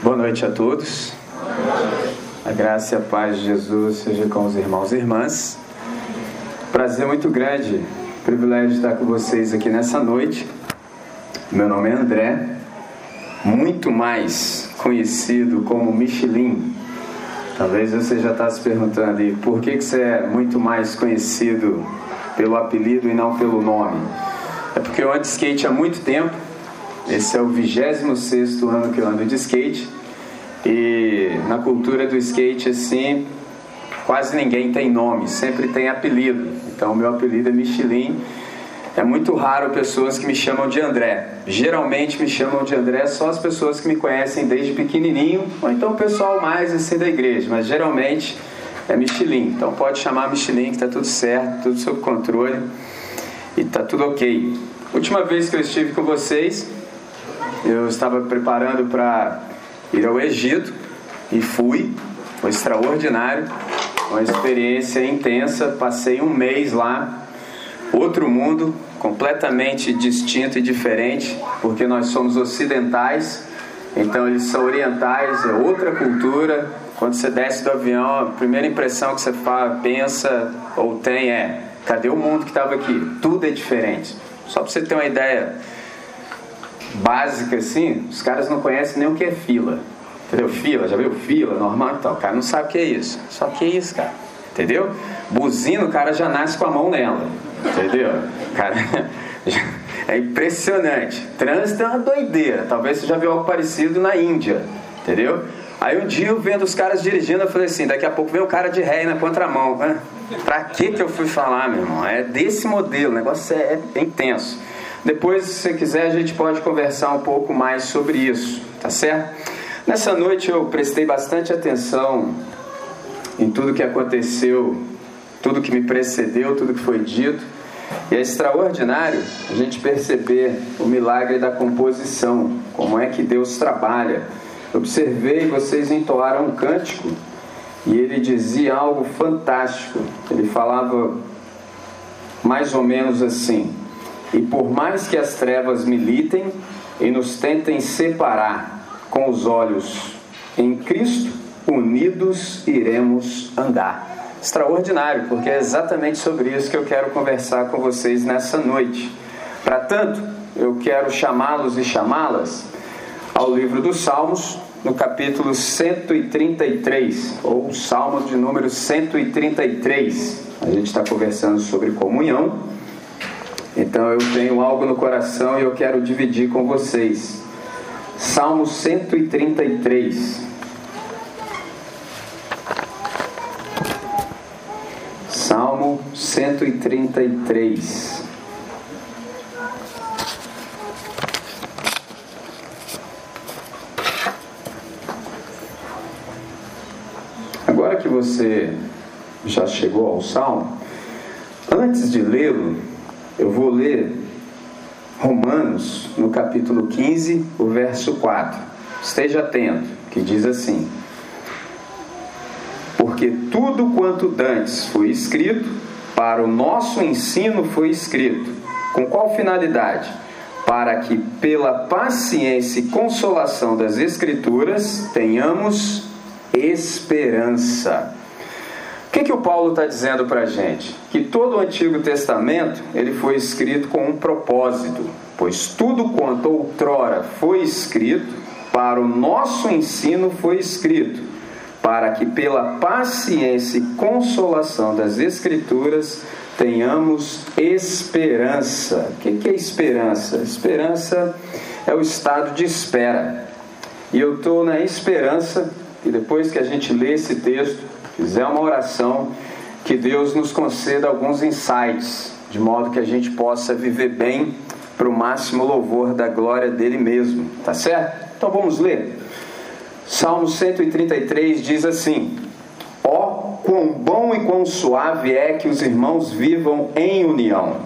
Boa noite a todos. A graça e a paz de Jesus seja com os irmãos e irmãs. Prazer muito grande, privilégio estar com vocês aqui nessa noite. Meu nome é André, muito mais conhecido como Michelin. Talvez você já está se perguntando, e por que, que você é muito mais conhecido pelo apelido e não pelo nome? É porque eu ando skate há muito tempo. Esse é o 26 ano que eu ando de skate. E na cultura do skate, assim, quase ninguém tem nome, sempre tem apelido. Então, meu apelido é Michelin. É muito raro pessoas que me chamam de André. Geralmente me chamam de André só as pessoas que me conhecem desde pequenininho, ou então o pessoal mais assim da igreja, mas geralmente é Michelin. Então pode chamar Michelin que está tudo certo, tudo sob controle e está tudo ok. Última vez que eu estive com vocês, eu estava preparando para ir ao Egito e fui. Foi extraordinário, uma experiência intensa. Passei um mês lá, outro mundo, completamente distinto e diferente, porque nós somos ocidentais, então eles são orientais, é outra cultura. Quando você desce do avião, a primeira impressão que você fala, pensa ou tem é: cadê o mundo que estava aqui? Tudo é diferente. Só para você ter uma ideia básica assim, os caras não conhecem nem o que é fila. Entendeu? Fila, já viu? Fila, normal e tal. O cara não sabe o que é isso. Só que é isso, cara. Entendeu? Buzina, o cara já nasce com a mão nela. Entendeu? Cara, é impressionante. Trânsito é uma doideira. Talvez você já viu algo parecido na Índia. Entendeu? Aí um dia eu vendo os caras dirigindo, eu falei assim, daqui a pouco vem o cara de ré na contramão. Né? Pra que que eu fui falar, meu irmão? É desse modelo, o negócio é, é intenso. Depois, se você quiser, a gente pode conversar um pouco mais sobre isso, tá certo? Nessa noite eu prestei bastante atenção em tudo que aconteceu, tudo que me precedeu, tudo que foi dito. E é extraordinário a gente perceber o milagre da composição, como é que Deus trabalha. Observei, vocês entoaram um cântico e ele dizia algo fantástico. Ele falava mais ou menos assim: E por mais que as trevas militem e nos tentem separar com os olhos em Cristo, unidos iremos andar. Extraordinário, porque é exatamente sobre isso que eu quero conversar com vocês nessa noite. Para tanto, eu quero chamá-los e chamá-las ao livro dos Salmos, no capítulo 133, ou Salmo de número 133. A gente está conversando sobre comunhão, então eu tenho algo no coração e eu quero dividir com vocês. Salmo 133. Salmo 133. Agora que você já chegou ao Salmo, antes de lê-lo, eu vou ler Romanos, no capítulo 15, o verso 4. Esteja atento, que diz assim: Porque tudo quanto dantes foi escrito, para o nosso ensino foi escrito. Com qual finalidade? Para que, pela paciência e consolação das Escrituras, tenhamos esperança. Que, que o Paulo está dizendo para a gente? Que todo o Antigo Testamento ele foi escrito com um propósito, pois tudo quanto outrora foi escrito, para o nosso ensino foi escrito, para que pela paciência e consolação das Escrituras tenhamos esperança. O que, que é esperança? Esperança é o estado de espera. E eu estou na esperança que depois que a gente lê esse texto, fizer uma oração, que Deus nos conceda alguns insights, de modo que a gente possa viver bem para o máximo louvor da glória dele mesmo, tá certo? Então vamos ler. Salmo 133 diz assim: Ó, oh, quão bom e quão suave é que os irmãos vivam em união.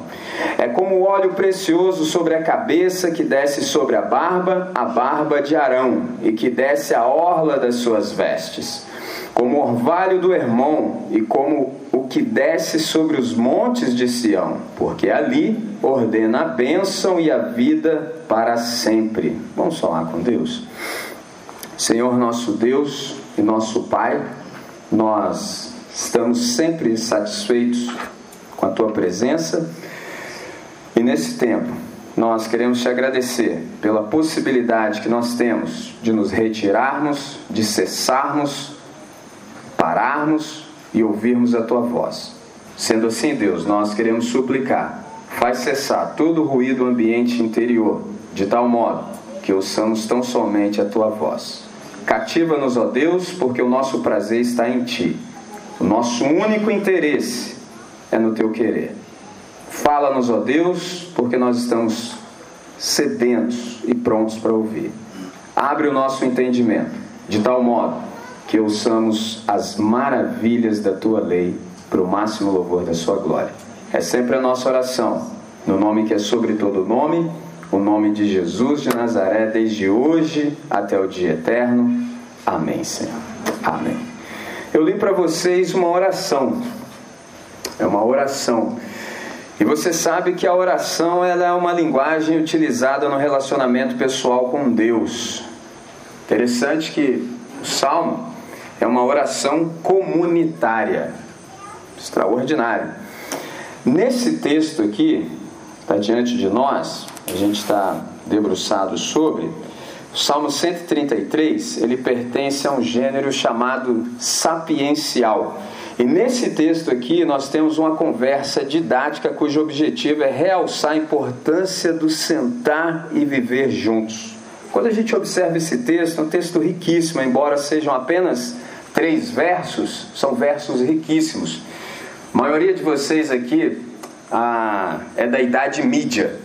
É como óleo precioso sobre a cabeça que desce sobre a barba, a barba de Arão, e que desce a orla das suas vestes. Como orvalho do Hermon, e como o que desce sobre os montes de Sião, porque ali ordena a bênção e a vida para sempre. Vamos falar com Deus. Senhor nosso Deus e nosso Pai, nós estamos sempre satisfeitos com a tua presença e nesse tempo nós queremos te agradecer pela possibilidade que nós temos de nos retirarmos, de cessarmos, pararmos e ouvirmos a tua voz. Sendo assim, Deus, nós queremos suplicar, faz cessar todo o ruído ambiente interior, de tal modo que ouçamos tão somente a tua voz. Cativa-nos, ó Deus, porque o nosso prazer está em ti. O nosso único interesse é no teu querer. Fala-nos, ó Deus, porque nós estamos sedentos e prontos para ouvir. Abre o nosso entendimento, de tal modo que ouçamos as maravilhas da tua lei para o máximo louvor da sua glória. É sempre a nossa oração, no nome que é sobre todo nome, o nome de Jesus de Nazaré, desde hoje até o dia eterno. Amém, Senhor. Amém. Eu li para vocês uma oração. É uma oração e você sabe que a oração ela é uma linguagem utilizada no relacionamento pessoal com Deus. Interessante que o salmo é uma oração comunitária, extraordinária. Nesse texto aqui, está diante de nós, a gente está debruçado sobre, o Salmo 133, ele pertence a um gênero chamado sapiencial. E nesse texto aqui nós temos uma conversa didática cujo objetivo é realçar a importância do sentar e viver juntos. Quando a gente observa esse texto, é um texto riquíssimo, embora sejam apenas três versos, são versos riquíssimos. A maioria de vocês aqui ah, é da idade mídia.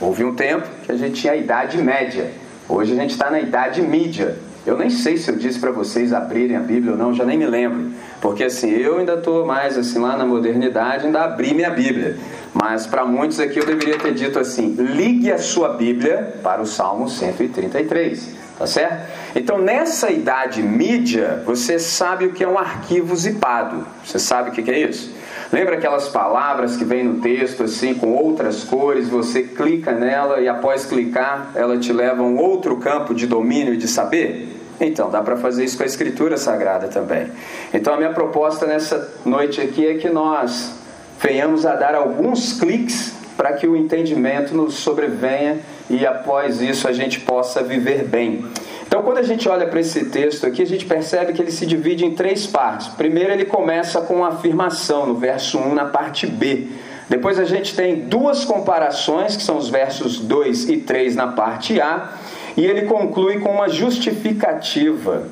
Houve um tempo que a gente tinha a idade média. Hoje a gente está na idade mídia. Eu nem sei se eu disse para vocês abrirem a Bíblia ou não, já nem me lembro. Porque assim, eu ainda estou mais assim lá na modernidade, ainda abri minha Bíblia. Mas para muitos aqui eu deveria ter dito assim: ligue a sua Bíblia para o Salmo 133. Tá certo? Então, nessa idade mídia, você sabe o que é um arquivo zipado. Você sabe o que é isso? Lembra aquelas palavras que vem no texto assim com outras cores, você clica nela e após clicar, ela te leva a um outro campo de domínio e de saber? Então, dá para fazer isso com a Escritura Sagrada também. Então, a minha proposta nessa noite aqui é que nós venhamos a dar alguns cliques para que o entendimento nos sobrevenha e após isso a gente possa viver bem. Então, quando a gente olha para esse texto aqui, a gente percebe que ele se divide em três partes. Primeiro, ele começa com uma afirmação no verso 1, na parte B. Depois, a gente tem duas comparações, que são os versos 2 e 3 na parte A. E ele conclui com uma justificativa,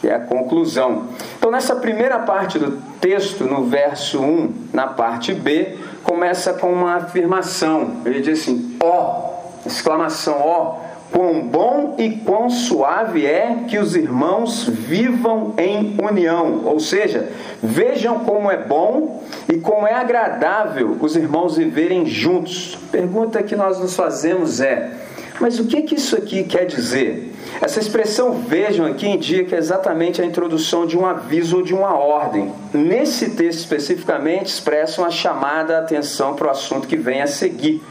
que é a conclusão. Então, nessa primeira parte do texto, no verso 1, na parte B, começa com uma afirmação. Ele diz assim: ó, exclamação, ó, quão bom e quão suave é que os irmãos vivam em união. Ou seja, vejam como é bom e como é agradável os irmãos viverem juntos. Pergunta que nós nos fazemos é: mas o que, que isso aqui quer dizer? Essa expressão vejam aqui indica exatamente a introdução de um aviso ou de uma ordem. Nesse texto especificamente, expressa uma chamada à atenção para o assunto que vem a seguir.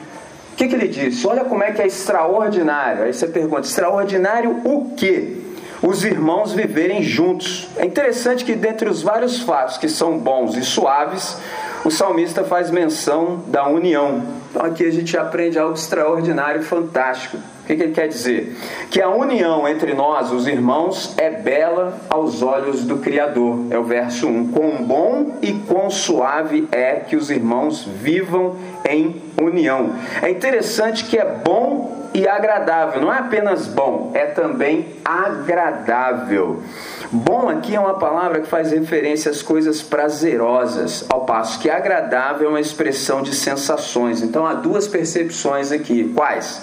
Que, que ele disse? Olha como é que é extraordinário. Aí você pergunta: extraordinário o quê? Os irmãos viverem juntos. É interessante que, dentre os vários fatos que são bons e suaves, o salmista faz menção da união. Então aqui a gente aprende algo extraordinário e fantástico. O que, que ele quer dizer? Que a união entre nós, os irmãos, é bela aos olhos do Criador. É o verso 1. Quão bom e quão suave é que os irmãos vivam em união. É interessante que é bom e agradável. Não é apenas bom, é também agradável. Bom aqui é uma palavra que faz referência às coisas prazerosas, ao passo que agradável é uma expressão de sensações. Então há duas percepções aqui. Quais?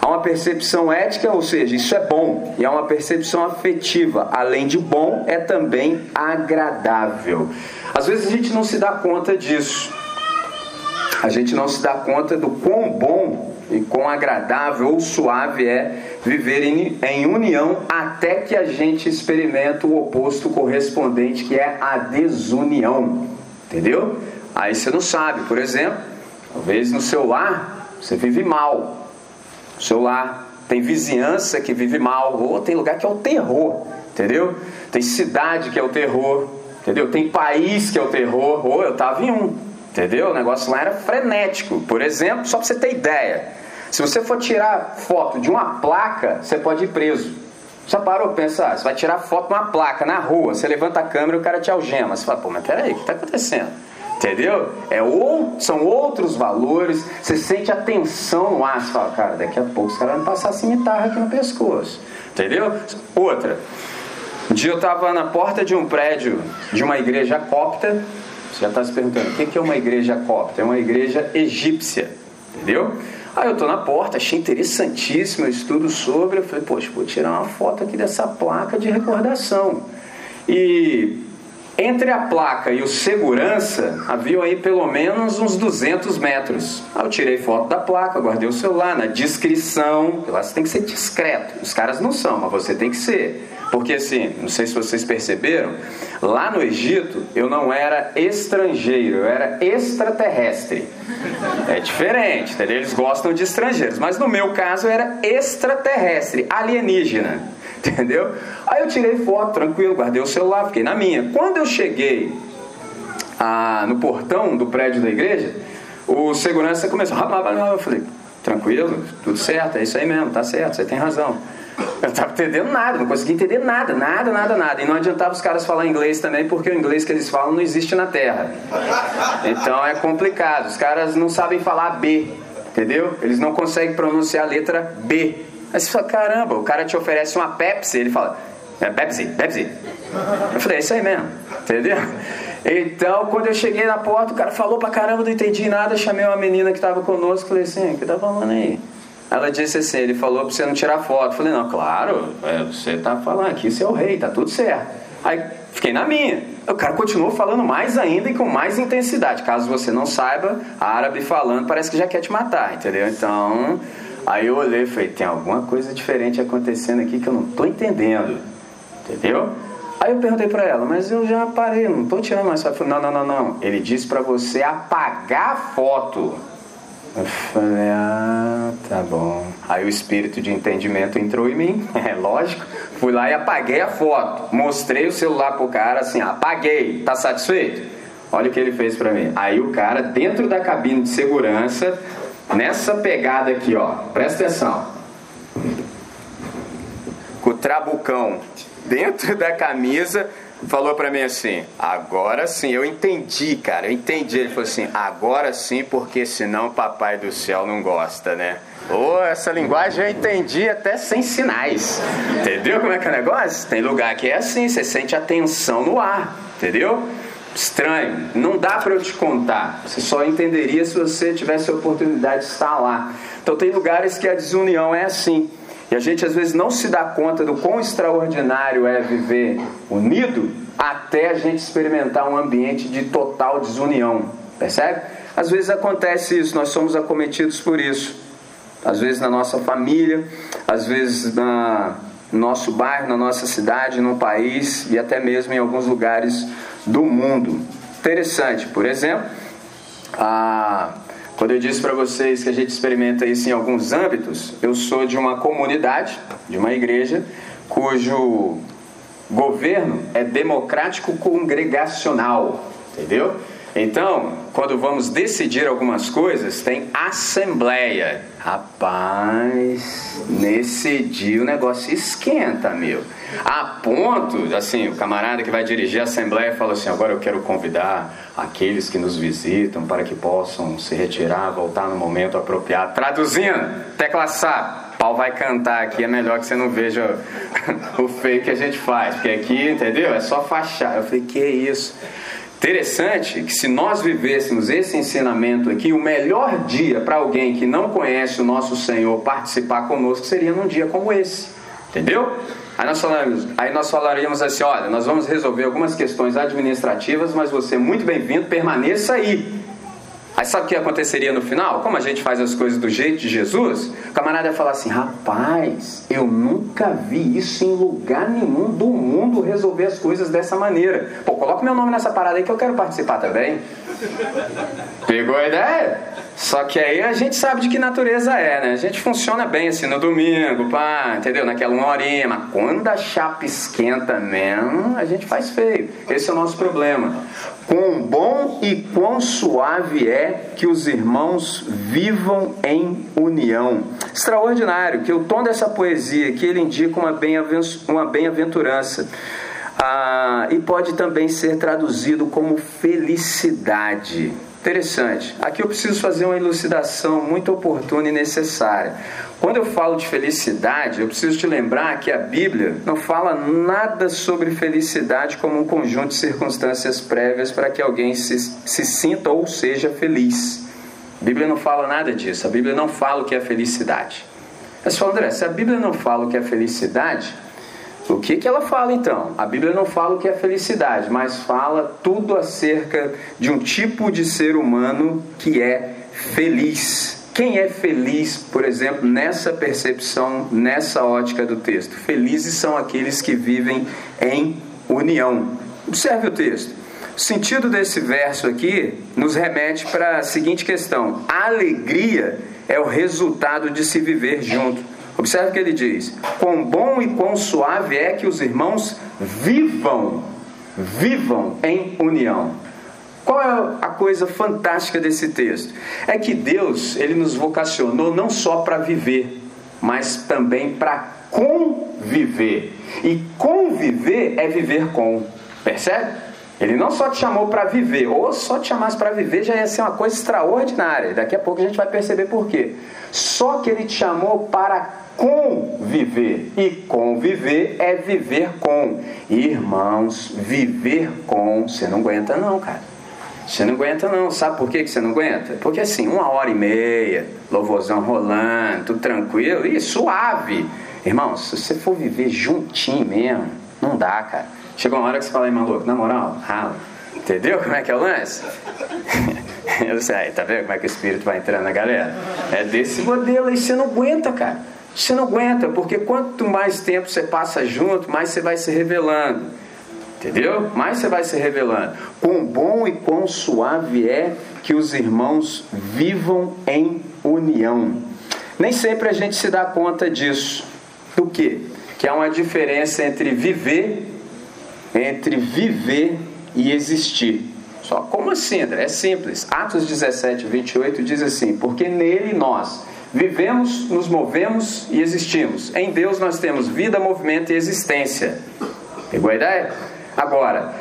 Há uma percepção ética, ou seja, isso é bom, e há uma percepção afetiva. Além de bom, é também agradável. Às vezes a gente não se dá conta disso. A gente não se dá conta do quão bom e quão agradável ou suave é viver em, em união até que a gente experimenta o oposto correspondente, que é a desunião. Entendeu? Aí você não sabe, por exemplo, talvez no seu lar você vive mal. Seu lar tem vizinhança que vive mal, ou tem lugar que é o terror, entendeu? Tem cidade que é o terror, entendeu? Tem país que é o terror, ou eu estava em um, entendeu? O negócio lá era frenético. Por exemplo, só para você ter ideia, se você for tirar foto de uma placa, você pode ir preso. Já parou para pensar? Você vai tirar foto de uma placa na rua, você levanta a câmera e o cara te algema. Você fala, pô, mas peraí, o que está acontecendo? Entendeu? É ou, são outros valores, você sente a tensão no ar, você fala, cara, daqui a pouco os caras vão passar cimitarra aqui no pescoço. Entendeu? Outra. Um dia eu estava na porta de um prédio de uma igreja copta. Você já está se perguntando, o que é uma igreja copta? É uma igreja egípcia. Entendeu? Aí eu estou na porta, achei interessantíssimo o estudo sobre. Eu falei, poxa, vou tirar uma foto aqui dessa placa de recordação. E entre a placa e o segurança, havia aí pelo menos uns 200 metros. Aí eu tirei foto da placa, guardei o celular na descrição. Lá você tem que ser discreto. Os caras não são, mas você tem que ser. Porque assim, não sei se vocês perceberam, lá no Egito eu não era estrangeiro, eu era extraterrestre. É diferente, entendeu? Eles gostam de estrangeiros, mas no meu caso eu era extraterrestre, alienígena, entendeu? Aí eu tirei foto, tranquilo, guardei o celular, fiquei na minha. Quando eu cheguei ah, no portão do prédio da igreja, o segurança começou, eu falei, tranquilo, tudo certo, é isso aí mesmo, tá certo, você tem razão. Eu não estava entendendo nada, não conseguia entender nada, nada, nada, nada. E não adiantava os caras falar inglês também, porque o inglês que eles falam não existe na Terra. Então é complicado. Os caras não sabem falar B, entendeu? Eles não conseguem pronunciar a letra B. Aí você fala, caramba, o cara te oferece uma Pepsi, ele fala, é Pepsi, Pepsi. Eu falei, é isso aí mesmo, entendeu? Então, quando eu cheguei na porta, o cara falou pra caramba, não entendi nada, chamei uma menina que estava conosco, falei assim, o que tá falando aí? Ela disse assim, ele falou para você não tirar foto. Eu falei, não, claro, é, você está falando aqui, você é o rei, tá tudo certo. Aí fiquei na minha. O cara continuou falando mais ainda e com mais intensidade. Caso você não saiba, árabe falando parece que já quer te matar, entendeu? Então, aí eu olhei e falei, tem alguma coisa diferente acontecendo aqui que eu não estou entendendo, entendeu? Aí eu perguntei para ela, mas eu já parei, não estou tirando mais foto. Não, não, não, não. Ele disse para você apagar a foto. Eu falei, ah, tá bom. Aí o espírito de entendimento entrou em mim, é lógico. Fui lá e apaguei a foto. Mostrei o celular pro cara assim, apaguei. Tá satisfeito? Olha o que ele fez para mim. Aí o cara, dentro da cabine de segurança, nessa pegada aqui, ó, presta atenção. Com o trabucão dentro da camisa, falou para mim assim: agora sim, eu entendi, cara, eu entendi. Ele falou assim: agora sim, porque senão papai do céu não gosta, né? Oh, essa linguagem eu entendi até sem sinais. Entendeu como é que é o negócio? Tem lugar que é assim, você sente a tensão no ar, entendeu? Estranho, não dá para eu te contar. Você só entenderia se você tivesse a oportunidade de estar lá. Então tem lugares que a desunião é assim. E a gente às vezes não se dá conta do quão extraordinário é viver unido até a gente experimentar um ambiente de total desunião. Percebe? Às vezes acontece isso, nós somos acometidos por isso. Às vezes na nossa família, às vezes na, no nosso bairro, na nossa cidade, no país e até mesmo em alguns lugares do mundo. Interessante, por exemplo, a quando eu disse para vocês que a gente experimenta isso em alguns âmbitos, eu sou de uma comunidade, de uma igreja, cujo governo é democrático congregacional, entendeu? Então, quando vamos decidir algumas coisas, tem assembleia. Rapaz, nesse dia o negócio esquenta, meu. A ponto, assim, o camarada que vai dirigir a assembleia fala assim: agora eu quero convidar aqueles que nos visitam para que possam se retirar, voltar no momento apropriado. Traduzindo, tecla SAP pau vai cantar aqui, é melhor que você não veja o feio que a gente faz, porque aqui, entendeu? É só fachar. Eu falei, que isso? Interessante que se nós vivêssemos esse ensinamento aqui, o melhor dia para alguém que não conhece o nosso Senhor participar conosco seria num dia como esse. Entendeu? Aí nós, falamos, aí nós falaríamos assim: olha, nós vamos resolver algumas questões administrativas, mas você é muito bem-vindo, permaneça aí. Aí sabe o que aconteceria no final? Como a gente faz as coisas do jeito de Jesus, o camarada ia falar assim: rapaz, eu nunca vi isso em lugar nenhum do mundo resolver as coisas dessa maneira. Pô, coloca meu nome nessa parada aí que eu quero participar também. Pegou a ideia? Só que aí a gente sabe de que natureza é, né? A gente funciona bem assim no domingo, pá, entendeu? Naquela uma horinha, mas quando a chapa esquenta mesmo, a gente faz feio. Esse é o nosso problema. Quão bom e quão suave é que os irmãos vivam em união. Extraordinário que o tom dessa poesia que ele indica uma bem-aventurança. Ah, e pode também ser traduzido como felicidade. Interessante. Aqui eu preciso fazer uma elucidação muito oportuna e necessária. Quando eu falo de felicidade, eu preciso te lembrar que a Bíblia não fala nada sobre felicidade como um conjunto de circunstâncias prévias para que alguém se, se sinta ou seja feliz. A Bíblia não fala nada disso. A Bíblia não fala o que é felicidade. Mas, André, se a Bíblia não fala o que é felicidade, o que, que ela fala então? A Bíblia não fala o que é felicidade, mas fala tudo acerca de um tipo de ser humano que é feliz. Quem é feliz, por exemplo, nessa percepção, nessa ótica do texto? Felizes são aqueles que vivem em união. Observe o texto. O sentido desse verso aqui nos remete para a seguinte questão: a alegria é o resultado de se viver junto. Observe o que ele diz: Quão bom e quão suave é que os irmãos vivam, vivam em união. Qual é a coisa fantástica desse texto? É que Deus, ele nos vocacionou não só para viver, mas também para conviver. E conviver é viver com. Percebe? Ele não só te chamou para viver, ou só te chamasse para viver já ia ser uma coisa extraordinária. Daqui a pouco a gente vai perceber por quê. Só que ele te chamou para conviver. E conviver é viver com. Irmãos, viver com. Você não aguenta, não, cara. Você não aguenta, não. Sabe por que você não aguenta? Porque assim, uma hora e meia, louvorzão rolando, tudo tranquilo e suave. Irmãos, se você for viver juntinho mesmo, não dá, cara. Chegou uma hora que você fala aí, maluco, na moral, rala. Entendeu como é que é o lance? Eu sei, aí, tá vendo como é que o espírito vai entrando na galera? É desse modelo aí, você não aguenta, cara. Você não aguenta, porque quanto mais tempo você passa junto, mais você vai se revelando. Entendeu? Mais você vai se revelando. Quão bom e quão suave é que os irmãos vivam em união. Nem sempre a gente se dá conta disso. Do que? Que há uma diferença entre viver, entre viver e existir. Só como assim, André? É simples. Atos 17, 28 diz assim: Porque nele nós Vivemos, nos movemos e existimos. Em Deus nós temos vida, movimento e existência. Pegou a ideia? Agora,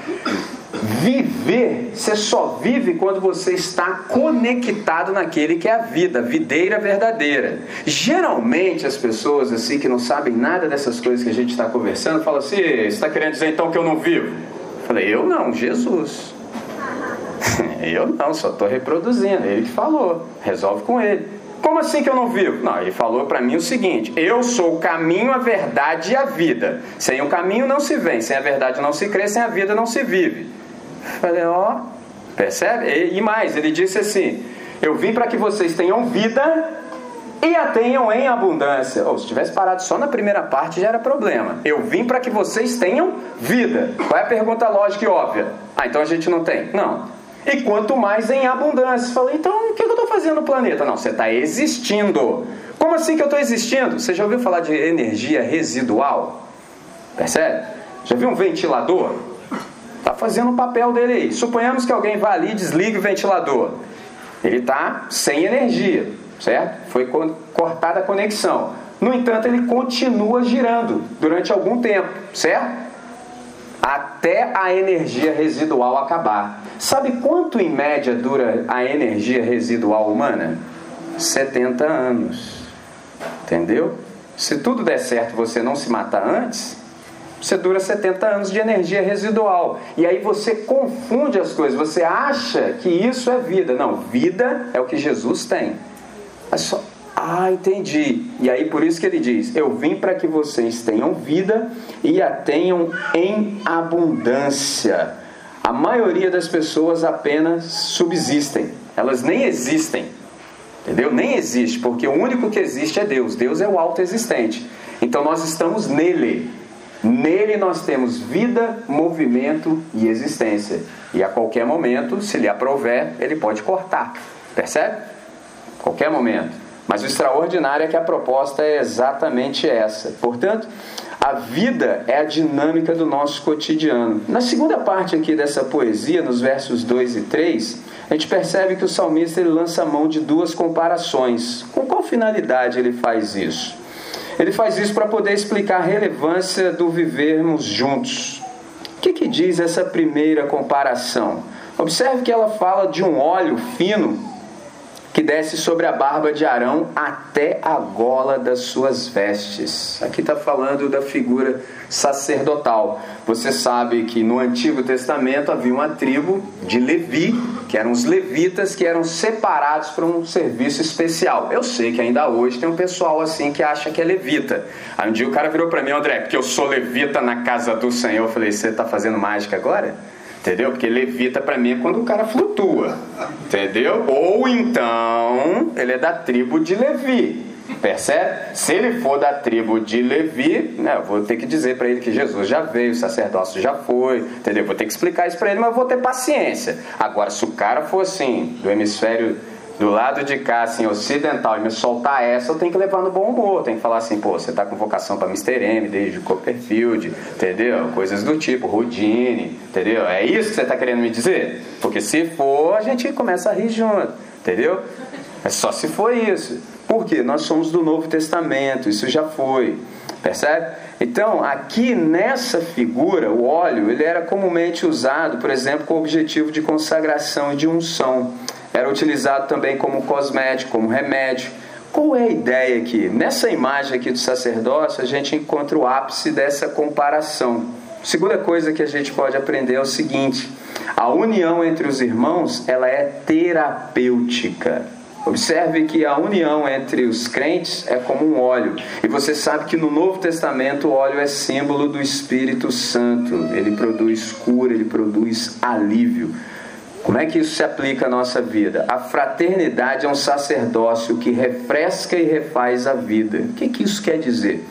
viver, você só vive quando você está conectado naquele que é a vida, videira verdadeira. Geralmente as pessoas assim que não sabem nada dessas coisas que a gente está conversando, falam assim: você está querendo dizer então que eu não vivo? Eu falei, eu não, Jesus. eu não, só estou reproduzindo. Ele que falou, resolve com ele. Como assim que eu não vivo? Não, ele falou para mim o seguinte: eu sou o caminho, a verdade e a vida. Sem o caminho não se vem, sem a verdade não se crê, sem a vida não se vive. Falei, ó, percebe? E mais, ele disse assim: eu vim para que vocês tenham vida e a tenham em abundância. Ou oh, se tivesse parado só na primeira parte já era problema. Eu vim para que vocês tenham vida. Qual é a pergunta lógica e óbvia? Ah, então a gente não tem? Não e quanto mais em abundância. Falei, então o que eu estou fazendo no planeta? Não, você está existindo. Como assim que eu estou existindo? Você já ouviu falar de energia residual? Percebe? Já viu um ventilador? Está fazendo o papel dele aí. Suponhamos que alguém vá ali e desligue o ventilador. Ele está sem energia, certo? Foi cortada a conexão. No entanto, ele continua girando durante algum tempo, certo? até a energia residual acabar. Sabe quanto em média dura a energia residual humana? 70 anos. Entendeu? Se tudo der certo você não se matar antes, você dura 70 anos de energia residual. E aí você confunde as coisas, você acha que isso é vida. Não, vida é o que Jesus tem. É só ah, entendi. E aí por isso que ele diz: Eu vim para que vocês tenham vida e a tenham em abundância. A maioria das pessoas apenas subsistem, elas nem existem. Entendeu? Nem existe, porque o único que existe é Deus. Deus é o autoexistente. Então nós estamos nele. Nele nós temos vida, movimento e existência. E a qualquer momento, se lhe aprover, ele pode cortar. Percebe? qualquer momento. Mas o extraordinário é que a proposta é exatamente essa. Portanto, a vida é a dinâmica do nosso cotidiano. Na segunda parte aqui dessa poesia, nos versos 2 e 3, a gente percebe que o salmista ele lança mão de duas comparações. Com qual finalidade ele faz isso? Ele faz isso para poder explicar a relevância do vivermos juntos. O que, que diz essa primeira comparação? Observe que ela fala de um óleo fino que desce sobre a barba de Arão até a gola das suas vestes. Aqui está falando da figura sacerdotal. Você sabe que no Antigo Testamento havia uma tribo de Levi, que eram os levitas, que eram separados para um serviço especial. Eu sei que ainda hoje tem um pessoal assim que acha que é levita. Aí um dia o cara virou para mim, André, porque eu sou levita na casa do Senhor. Eu falei, você está fazendo mágica agora? Entendeu? Porque levita para mim é quando o cara flutua. Entendeu? Ou então ele é da tribo de Levi. Percebe? Se ele for da tribo de Levi, né, eu vou ter que dizer para ele que Jesus já veio, o sacerdócio já foi, entendeu? Vou ter que explicar isso para ele, mas vou ter paciência. Agora, se o cara for assim, do hemisfério do lado de cá, assim, ocidental, e me soltar essa, eu tenho que levar no bom humor. Tem que falar assim, pô, você tá com vocação para Mr. M, desde Copperfield, entendeu? Coisas do tipo, Houdini, entendeu? É isso que você tá querendo me dizer? Porque se for, a gente começa a rir junto, entendeu? É só se for isso. Por quê? Nós somos do Novo Testamento, isso já foi. Percebe? Então, aqui nessa figura, o óleo, ele era comumente usado, por exemplo, com o objetivo de consagração e de unção. Era utilizado também como cosmético, como remédio. Qual é a ideia aqui? Nessa imagem aqui do sacerdócio, a gente encontra o ápice dessa comparação. Segunda coisa que a gente pode aprender é o seguinte: a união entre os irmãos, ela é terapêutica. Observe que a união entre os crentes é como um óleo. E você sabe que no Novo Testamento o óleo é símbolo do Espírito Santo. Ele produz cura, ele produz alívio. Como é que isso se aplica à nossa vida? A fraternidade é um sacerdócio que refresca e refaz a vida. O que, que isso quer dizer?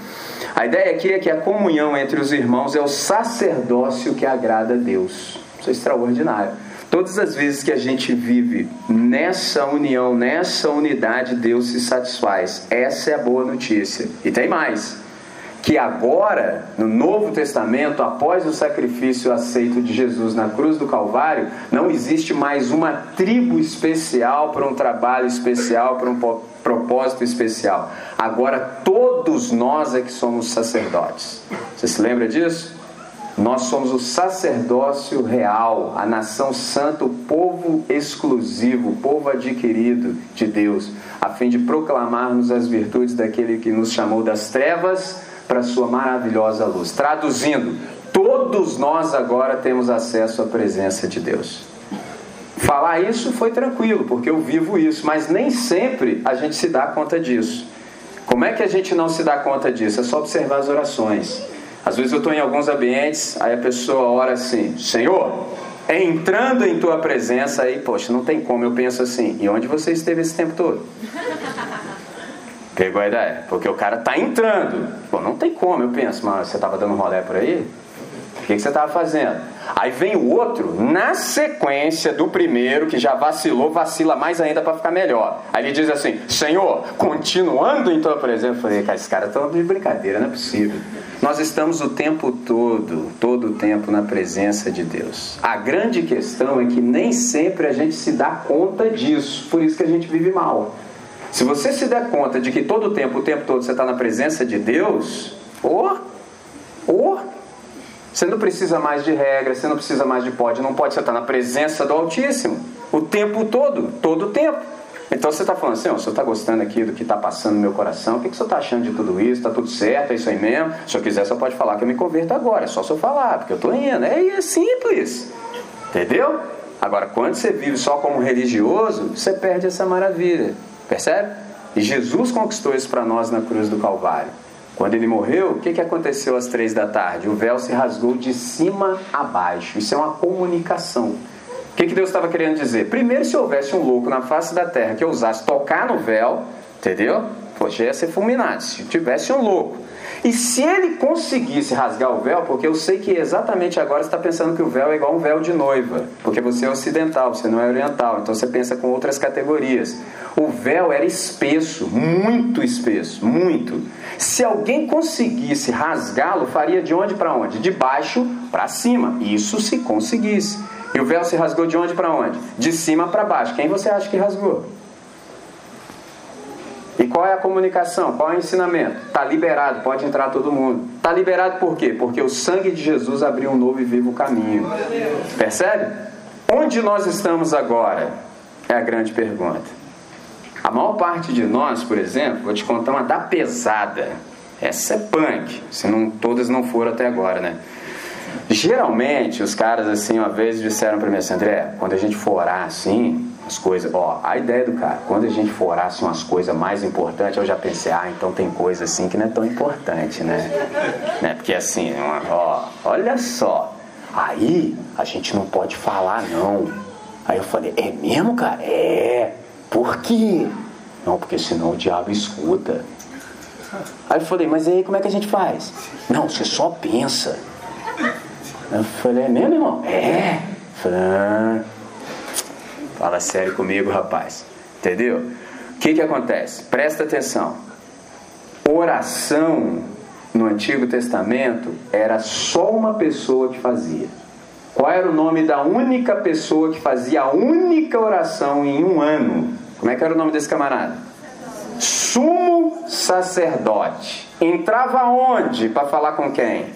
A ideia aqui é que a comunhão entre os irmãos é o sacerdócio que agrada a Deus. Isso é extraordinário. Todas as vezes que a gente vive nessa união, nessa unidade, Deus se satisfaz. Essa é a boa notícia. E tem mais que agora, no Novo Testamento, após o sacrifício aceito de Jesus na cruz do Calvário, não existe mais uma tribo especial para um trabalho especial, para um propósito especial. Agora todos nós é que somos sacerdotes. Você se lembra disso? Nós somos o sacerdócio real, a nação santa, o povo exclusivo, o povo adquirido de Deus, a fim de proclamarmos as virtudes daquele que nos chamou das trevas para sua maravilhosa luz. Traduzindo, todos nós agora temos acesso à presença de Deus. Falar isso foi tranquilo, porque eu vivo isso, mas nem sempre a gente se dá conta disso. Como é que a gente não se dá conta disso? É só observar as orações. Às vezes eu estou em alguns ambientes, aí a pessoa ora assim: Senhor, entrando em tua presença, aí, poxa, não tem como. Eu penso assim: e onde você esteve esse tempo todo? Pegou a ideia? Porque o cara tá entrando. Pô, não tem como, eu penso, mas você tava dando rolé por aí? O que, que você estava fazendo? Aí vem o outro, na sequência do primeiro, que já vacilou, vacila mais ainda para ficar melhor. Aí ele diz assim: Senhor, continuando em tua presença. Eu falei, cara, esses caras estão de brincadeira, não é possível. Nós estamos o tempo todo, todo o tempo na presença de Deus. A grande questão é que nem sempre a gente se dá conta disso, por isso que a gente vive mal. Se você se der conta de que todo o tempo, o tempo todo você está na presença de Deus, ou, ou, você não precisa mais de regra, você não precisa mais de pode, não pode, você está na presença do Altíssimo, o tempo todo, todo o tempo. Então você está falando assim, o senhor está gostando aqui do que está passando no meu coração, o que, que o senhor está achando de tudo isso? Está tudo certo, é isso aí mesmo? Se eu quiser, você pode falar que eu me converto agora, é só se eu falar, porque eu estou indo. É, é simples, entendeu? Agora, quando você vive só como religioso, você perde essa maravilha. Percebe? E Jesus conquistou isso para nós na cruz do Calvário. Quando ele morreu, o que, que aconteceu às três da tarde? O véu se rasgou de cima a baixo. Isso é uma comunicação. O que, que Deus estava querendo dizer? Primeiro, se houvesse um louco na face da terra que ousasse tocar no véu, entendeu? Poxa, ia ser fulminado. Se tivesse um louco. E se ele conseguisse rasgar o véu, porque eu sei que exatamente agora está pensando que o véu é igual um véu de noiva, porque você é ocidental, você não é oriental, então você pensa com outras categorias. O véu era espesso, muito espesso, muito. Se alguém conseguisse rasgá-lo, faria de onde para onde? De baixo para cima. Isso se conseguisse. E o véu se rasgou de onde para onde? De cima para baixo. Quem você acha que rasgou? E qual é a comunicação? Qual é o ensinamento? Está liberado, pode entrar todo mundo. Está liberado por quê? Porque o sangue de Jesus abriu um novo e vivo caminho. Percebe? Onde nós estamos agora? É a grande pergunta. A maior parte de nós, por exemplo, vou te contar uma da pesada. Essa é punk, se não todas não foram até agora, né? Geralmente, os caras assim, uma vez disseram para mim assim, André, quando a gente for orar assim, as coisas, ó, a ideia do cara, quando a gente for orar assim, umas coisas mais importantes, eu já pensei, ah, então tem coisa assim que não é tão importante, né? né? Porque assim, ó, olha só, aí a gente não pode falar não. Aí eu falei, é mesmo, cara? É. Por quê? Não, porque senão o diabo escuta. Aí eu falei, mas aí como é que a gente faz? Não, você só pensa. Eu falei, é mesmo, irmão? É. Falei, ah, fala sério comigo, rapaz. Entendeu? O que, que acontece? Presta atenção. Oração no Antigo Testamento era só uma pessoa que fazia. Qual era o nome da única pessoa que fazia a única oração em um ano? Como é que era o nome desse camarada? Sumo sacerdote. Entrava onde para falar com quem?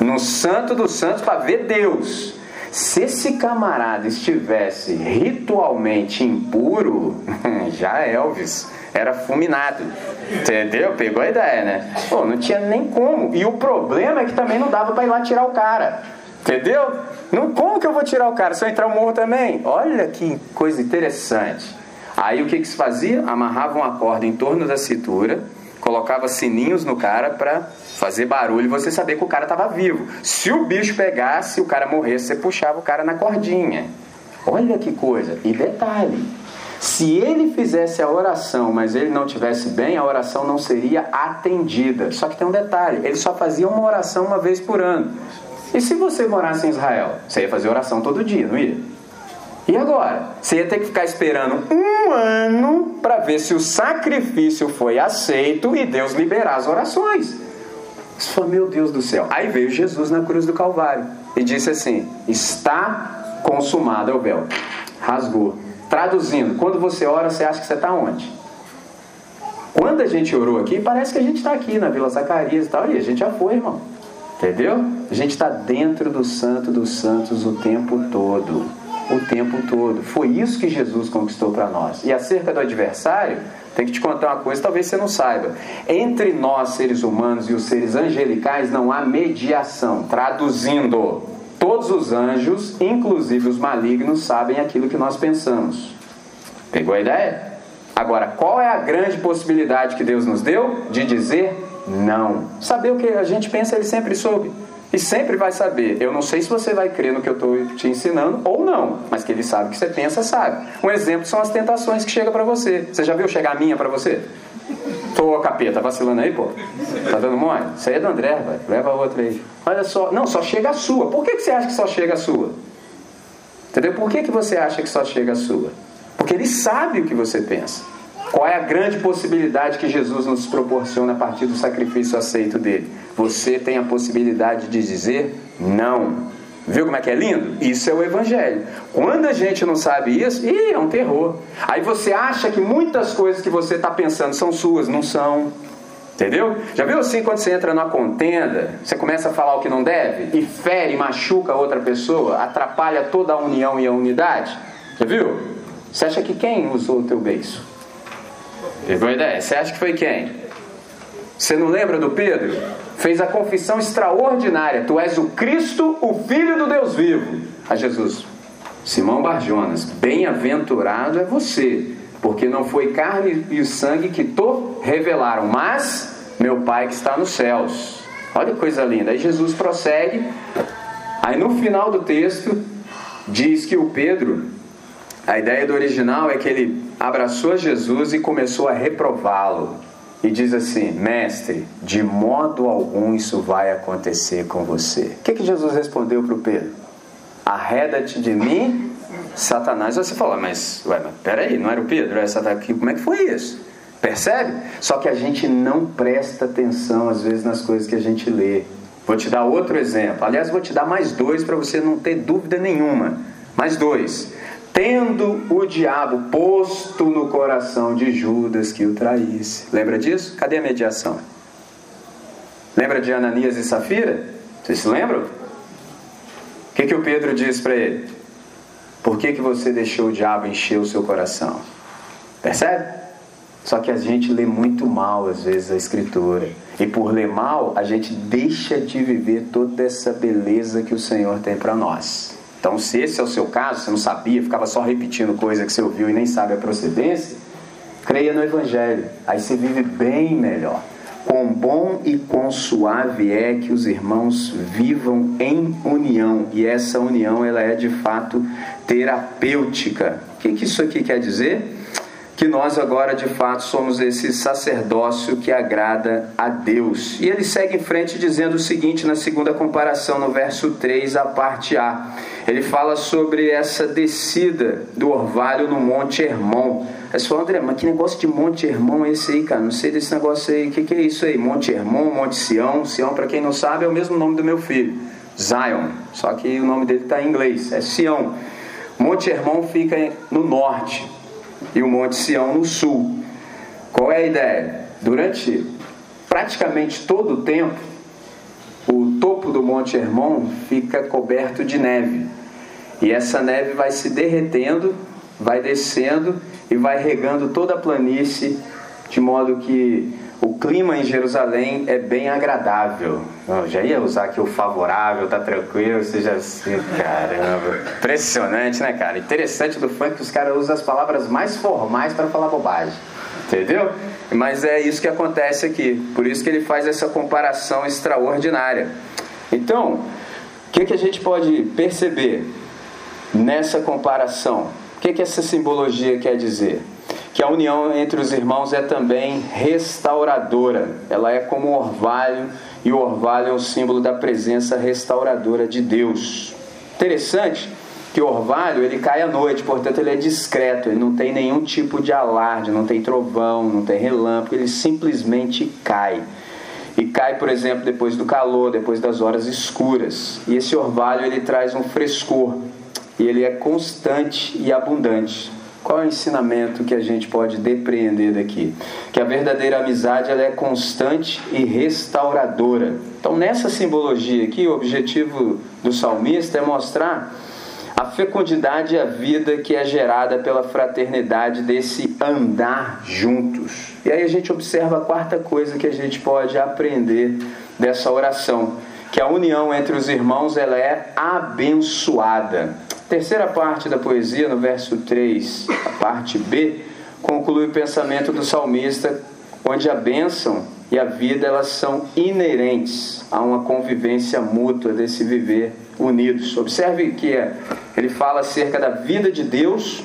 No Santo dos Santos para ver Deus. Se esse camarada estivesse ritualmente impuro, já Elvis era fulminado. Entendeu? Pegou a ideia, né? Pô, não tinha nem como. E o problema é que também não dava para ir lá tirar o cara. Entendeu? Não, como que eu vou tirar o cara? Se eu entrar o morro também? Olha que coisa interessante. Aí o que, que se fazia? Amarrava uma corda em torno da cintura, colocava sininhos no cara para fazer barulho e você saber que o cara estava vivo. Se o bicho pegasse, o cara morresse, você puxava o cara na cordinha. Olha que coisa. E detalhe: se ele fizesse a oração, mas ele não tivesse bem, a oração não seria atendida. Só que tem um detalhe: ele só fazia uma oração uma vez por ano. E se você morasse em Israel, você ia fazer oração todo dia, não ia? E agora? Você ia ter que ficar esperando um ano para ver se o sacrifício foi aceito e Deus liberar as orações. Você falou, meu Deus do céu. Aí veio Jesus na cruz do Calvário e disse assim: Está consumado é o véu. Rasgou. Traduzindo, quando você ora, você acha que você está onde? Quando a gente orou aqui, parece que a gente está aqui na Vila Zacarias e tal. E a gente já foi, irmão. Entendeu? A gente está dentro do Santo dos Santos o tempo todo o tempo todo. Foi isso que Jesus conquistou para nós. E acerca do adversário, tem que te contar uma coisa, talvez você não saiba. Entre nós, seres humanos, e os seres angelicais, não há mediação. Traduzindo, todos os anjos, inclusive os malignos, sabem aquilo que nós pensamos. Pegou a ideia? Agora, qual é a grande possibilidade que Deus nos deu de dizer não? Saber o que a gente pensa, ele sempre soube. E sempre vai saber. Eu não sei se você vai crer no que eu estou te ensinando ou não, mas que ele sabe o que você pensa, sabe. Um exemplo são as tentações que chegam para você. Você já viu chegar a minha para você? Tô capeta, vacilando aí, pô. Tá dando mole? Isso aí é do André, vai. Leva outra aí. Olha só. Não, só chega a sua. Por que, que você acha que só chega a sua? Entendeu? Por que, que você acha que só chega a sua? Porque ele sabe o que você pensa. Qual é a grande possibilidade que Jesus nos proporciona a partir do sacrifício aceito dele? Você tem a possibilidade de dizer não. Viu como é que é lindo? Isso é o Evangelho. Quando a gente não sabe isso, ih, é um terror. Aí você acha que muitas coisas que você está pensando são suas, não são. Entendeu? Já viu assim quando você entra numa contenda, você começa a falar o que não deve e fere, machuca a outra pessoa, atrapalha toda a união e a unidade? Já viu? Você acha que quem usou o teu beijo? Pegou a ideia? Você acha que foi quem? Você não lembra do Pedro? Fez a confissão extraordinária: Tu és o Cristo, o Filho do Deus vivo. A Jesus. Simão Barjonas, bem-aventurado é você, porque não foi carne e sangue que te revelaram, mas meu Pai que está nos céus. Olha que coisa linda. Aí Jesus prossegue. Aí no final do texto diz que o Pedro, a ideia do original é que ele abraçou Jesus e começou a reprová-lo. e diz assim: Mestre, de modo algum isso vai acontecer com você. O que, que Jesus respondeu para o Pedro? Arreda-te de mim, Satanás. Você fala, mas, ué, mas peraí, não era o Pedro? Essa daqui, como é que foi isso? Percebe? Só que a gente não presta atenção às vezes nas coisas que a gente lê. Vou te dar outro exemplo. Aliás, vou te dar mais dois para você não ter dúvida nenhuma. Mais dois. Tendo o diabo posto no coração de Judas que o traísse. Lembra disso? Cadê a mediação? Lembra de Ananias e Safira? Vocês se lembram? O que, que o Pedro diz para ele? Por que, que você deixou o diabo encher o seu coração? Percebe? Só que a gente lê muito mal, às vezes, a Escritura. E por ler mal, a gente deixa de viver toda essa beleza que o Senhor tem para nós. Então, se esse é o seu caso, você não sabia, ficava só repetindo coisa que você ouviu e nem sabe a procedência, creia no Evangelho. Aí você vive bem melhor. Quão bom e quão suave é que os irmãos vivam em união. E essa união ela é de fato terapêutica. O que, que isso aqui quer dizer? Que nós agora de fato somos esse sacerdócio que agrada a Deus. E ele segue em frente dizendo o seguinte na segunda comparação, no verso 3, a parte A. Ele fala sobre essa descida do orvalho no Monte Hermon. Aí você fala, André, mas que negócio de Monte Hermon é esse aí, cara? Não sei desse negócio aí. O que, que é isso aí? Monte Hermon, Monte Sião. Sião, para quem não sabe, é o mesmo nome do meu filho, Zion. Só que o nome dele está em inglês, é Sião. Monte Hermon fica no norte e o Monte Sião no sul. Qual é a ideia? Durante praticamente todo o tempo, o topo do Monte Hermon fica coberto de neve. E essa neve vai se derretendo, vai descendo e vai regando toda a planície, de modo que o clima em Jerusalém é bem agradável. Eu já ia usar aqui o favorável, tá tranquilo, seja assim, caramba. Impressionante, né, cara? Interessante do funk que os caras usam as palavras mais formais para falar bobagem. Entendeu? Mas é isso que acontece aqui. Por isso que ele faz essa comparação extraordinária. Então, o que, que a gente pode perceber nessa comparação? O que, que essa simbologia quer dizer? Que a união entre os irmãos é também restauradora. Ela é como um orvalho e o orvalho é um símbolo da presença restauradora de Deus. Interessante que o orvalho ele cai à noite, portanto ele é discreto, ele não tem nenhum tipo de alarde, não tem trovão, não tem relâmpago, ele simplesmente cai. E cai, por exemplo, depois do calor, depois das horas escuras. E esse orvalho ele traz um frescor e ele é constante e abundante. Qual é o ensinamento que a gente pode depreender daqui? Que a verdadeira amizade ela é constante e restauradora. Então, nessa simbologia aqui, o objetivo do salmista é mostrar a fecundidade e a vida que é gerada pela fraternidade desse andar juntos. E aí a gente observa a quarta coisa que a gente pode aprender dessa oração, que a união entre os irmãos ela é abençoada. Terceira parte da poesia, no verso 3, a parte B, conclui o pensamento do salmista, onde a bênção e a vida elas são inerentes a uma convivência mútua desse viver unidos. Observe que ele fala acerca da vida de Deus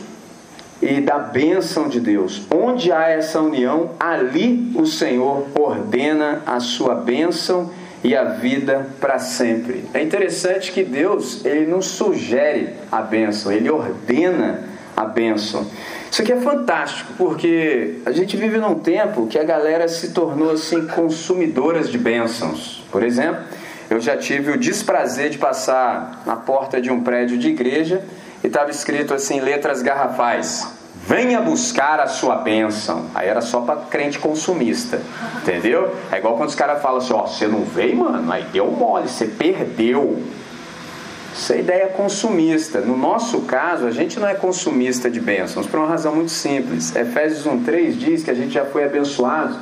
e da bênção de Deus. Onde há essa união, ali o Senhor ordena a sua bênção e a vida para sempre. É interessante que Deus ele não sugere a bênção, ele ordena a bênção. Isso aqui é fantástico, porque a gente vive num tempo que a galera se tornou assim consumidoras de bênçãos. Por exemplo, eu já tive o desprazer de passar na porta de um prédio de igreja e estava escrito assim letras garrafais: venha buscar a sua bênção. Aí era só para crente consumista, entendeu? É igual quando os caras falam assim: ó, você não veio, mano, aí deu mole, você perdeu. Isso é ideia consumista. No nosso caso, a gente não é consumista de bênçãos por uma razão muito simples. Efésios 1,3 diz que a gente já foi abençoado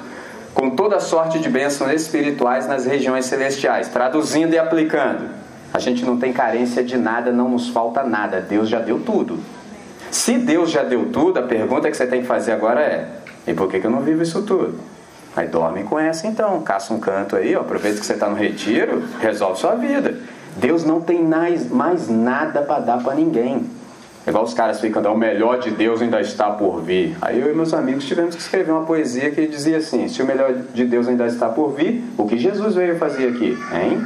com toda sorte de bênçãos espirituais nas regiões celestiais. Traduzindo e aplicando, a gente não tem carência de nada, não nos falta nada. Deus já deu tudo. Se Deus já deu tudo, a pergunta que você tem que fazer agora é: e por que, eu não vivo isso tudo? Aí dorme com essa então, caça um canto aí, ó, aproveita que você está no retiro, resolve sua vida. Deus não tem mais, nada para dar para ninguém. Igual os caras ficam, o melhor de Deus ainda está por vir. Aí eu e meus amigos tivemos que escrever uma poesia que dizia assim: se o melhor de Deus ainda está por vir, o que Jesus veio fazer aqui? Hein?